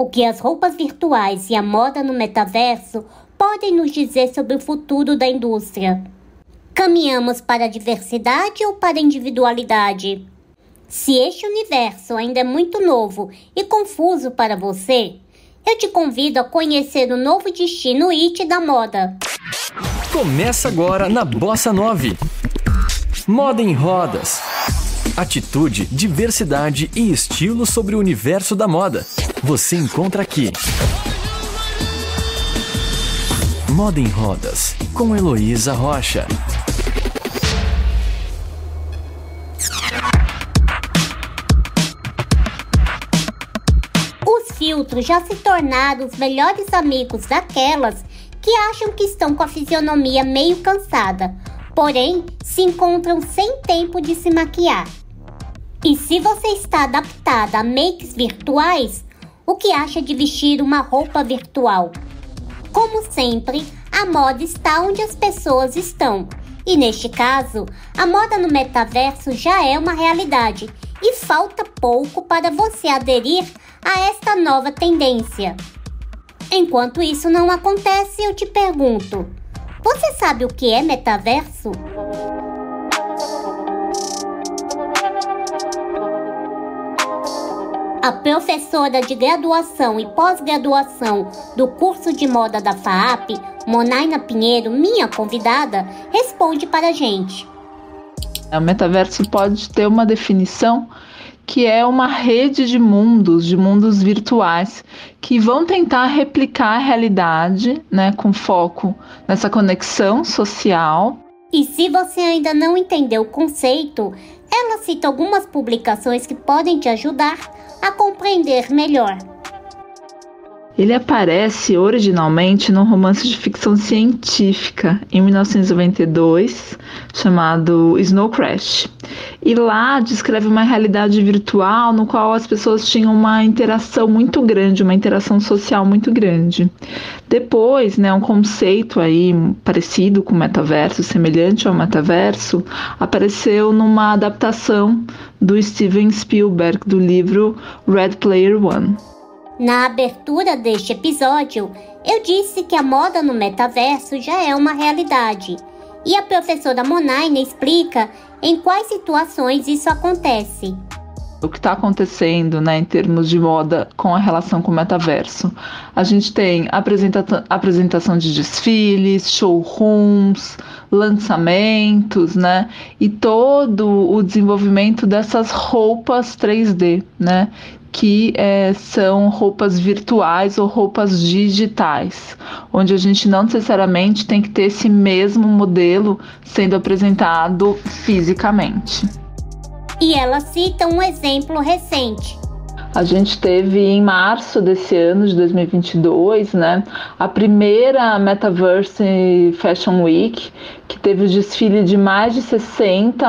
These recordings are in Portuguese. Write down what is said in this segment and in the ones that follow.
O que as roupas virtuais e a moda no metaverso podem nos dizer sobre o futuro da indústria? Caminhamos para a diversidade ou para a individualidade? Se este universo ainda é muito novo e confuso para você, eu te convido a conhecer o novo destino IT da moda. Começa agora na Bossa 9. Moda em rodas. Atitude, diversidade e estilo sobre o universo da moda. Você encontra aqui. Moda em Rodas, com Heloísa Rocha. Os filtros já se tornaram os melhores amigos daquelas que acham que estão com a fisionomia meio cansada, porém se encontram sem tempo de se maquiar. E se você está adaptada a makes virtuais, o que acha de vestir uma roupa virtual? Como sempre, a moda está onde as pessoas estão. E neste caso, a moda no metaverso já é uma realidade e falta pouco para você aderir a esta nova tendência. Enquanto isso não acontece, eu te pergunto: você sabe o que é metaverso? A professora de graduação e pós-graduação do curso de moda da FAAP, Monaina Pinheiro, minha convidada, responde para a gente. O metaverso pode ter uma definição que é uma rede de mundos, de mundos virtuais, que vão tentar replicar a realidade, né, com foco nessa conexão social. E se você ainda não entendeu o conceito, ela cita algumas publicações que podem te ajudar a compreender melhor. Ele aparece originalmente num romance de ficção científica em 1992 chamado Snow Crash. E lá descreve uma realidade virtual no qual as pessoas tinham uma interação muito grande, uma interação social muito grande. Depois, né, um conceito aí parecido com o metaverso, semelhante ao metaverso, apareceu numa adaptação do Steven Spielberg do livro Red Player One. Na abertura deste episódio, eu disse que a moda no metaverso já é uma realidade. E a professora Monaina explica em quais situações isso acontece. O que está acontecendo né, em termos de moda com a relação com o metaverso? A gente tem apresenta apresentação de desfiles, showrooms, lançamentos, né? E todo o desenvolvimento dessas roupas 3D, né? Que é, são roupas virtuais ou roupas digitais, onde a gente não necessariamente tem que ter esse mesmo modelo sendo apresentado fisicamente. E ela cita um exemplo recente. A gente teve em março desse ano de 2022, né, a primeira Metaverse Fashion Week, que teve o desfile de mais de 60,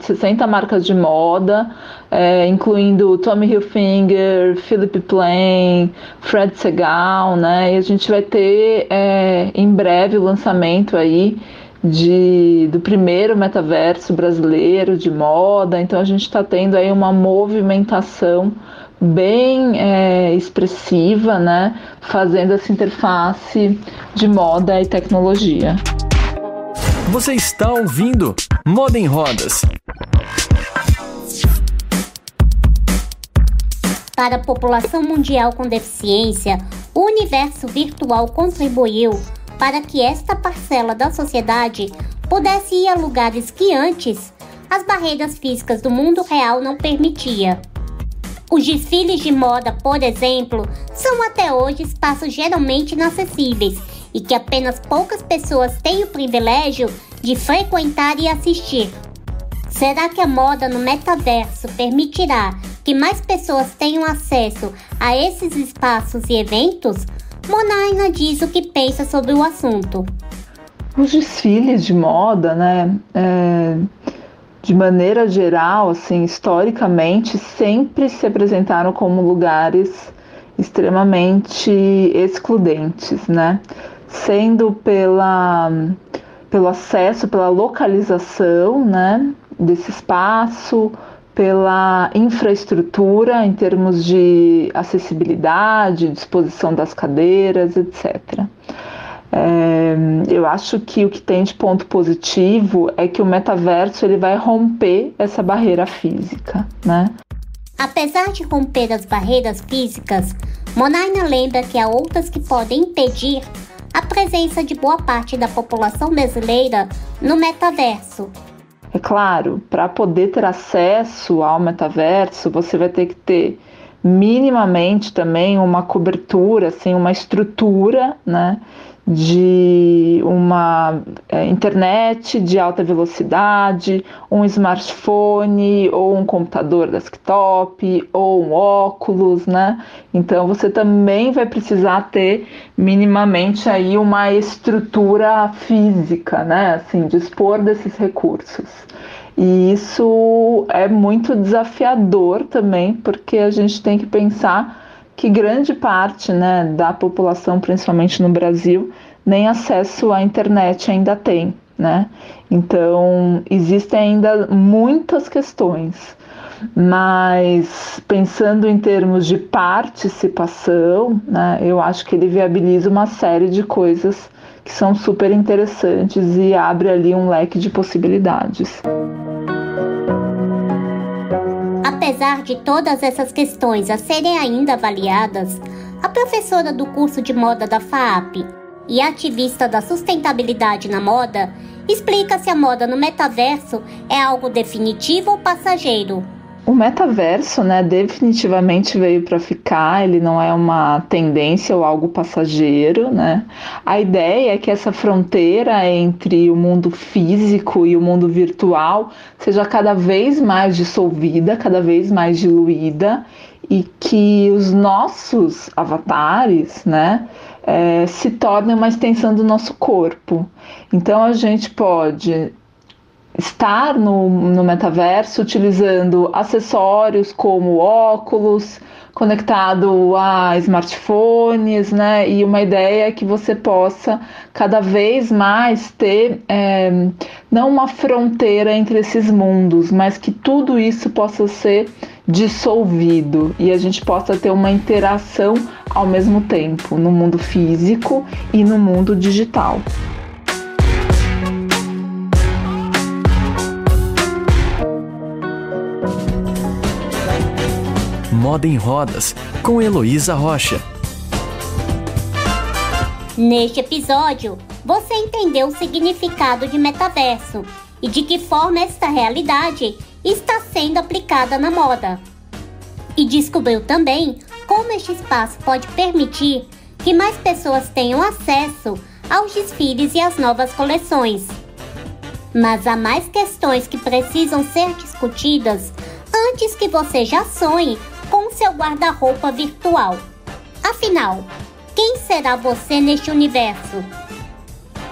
60 marcas de moda, é, incluindo Tommy Hilfiger, Philip Plain, Fred Segal, né? E a gente vai ter é, em breve o lançamento aí de, do primeiro metaverso brasileiro de moda. Então a gente está tendo aí uma movimentação bem é, expressiva, né? Fazendo essa interface de moda e tecnologia. Você está ouvindo Moda em Rodas. Para a população mundial com deficiência, o universo virtual contribuiu para que esta parcela da sociedade pudesse ir a lugares que antes as barreiras físicas do mundo real não permitia. Os desfiles de moda, por exemplo, são até hoje espaços geralmente inacessíveis e que apenas poucas pessoas têm o privilégio de frequentar e assistir. Será que a moda no metaverso permitirá que mais pessoas tenham acesso a esses espaços e eventos? Monaina diz o que pensa sobre o assunto. Os desfiles de moda, né, é, de maneira geral, assim, historicamente, sempre se apresentaram como lugares extremamente excludentes, né, sendo pela pelo acesso, pela localização, né, desse espaço, pela infraestrutura em termos de acessibilidade, disposição das cadeiras, etc. É, eu acho que o que tem de ponto positivo é que o metaverso ele vai romper essa barreira física, né? Apesar de romper as barreiras físicas, Monaina lembra que há outras que podem impedir a presença de boa parte da população brasileira no metaverso. É claro, para poder ter acesso ao metaverso, você vai ter que ter minimamente também uma cobertura, assim, uma estrutura, né, de uma é, internet de alta velocidade, um smartphone ou um computador desktop ou um óculos, né? Então você também vai precisar ter minimamente aí uma estrutura física, né? Assim, dispor desses recursos. E isso é muito desafiador também, porque a gente tem que pensar que grande parte né, da população, principalmente no Brasil, nem acesso à internet ainda tem. Né? Então, existem ainda muitas questões, mas pensando em termos de participação, né, eu acho que ele viabiliza uma série de coisas que são super interessantes e abre ali um leque de possibilidades. Apesar de todas essas questões a serem ainda avaliadas, a professora do curso de moda da FAAP e ativista da sustentabilidade na moda explica se a moda no metaverso é algo definitivo ou passageiro. O metaverso, né, definitivamente veio para ficar, ele não é uma tendência ou algo passageiro, né? A ideia é que essa fronteira entre o mundo físico e o mundo virtual seja cada vez mais dissolvida, cada vez mais diluída e que os nossos avatares, né, é, se tornem uma extensão do nosso corpo. Então a gente pode estar no, no metaverso utilizando acessórios como óculos, conectado a smartphones, né? E uma ideia é que você possa cada vez mais ter é, não uma fronteira entre esses mundos, mas que tudo isso possa ser dissolvido e a gente possa ter uma interação ao mesmo tempo no mundo físico e no mundo digital. Moda em Rodas, com Heloísa Rocha. Neste episódio, você entendeu o significado de metaverso e de que forma esta realidade está sendo aplicada na moda. E descobriu também como este espaço pode permitir que mais pessoas tenham acesso aos desfiles e às novas coleções. Mas há mais questões que precisam ser discutidas antes que você já sonhe com seu guarda-roupa virtual. Afinal, quem será você neste universo?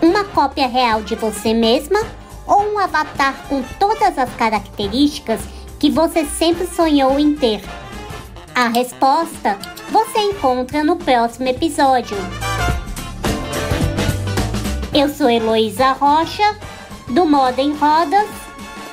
Uma cópia real de você mesma ou um avatar com todas as características que você sempre sonhou em ter? A resposta você encontra no próximo episódio. Eu sou Heloísa Rocha, do Moda em Rodas,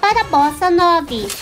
para Bossa 9.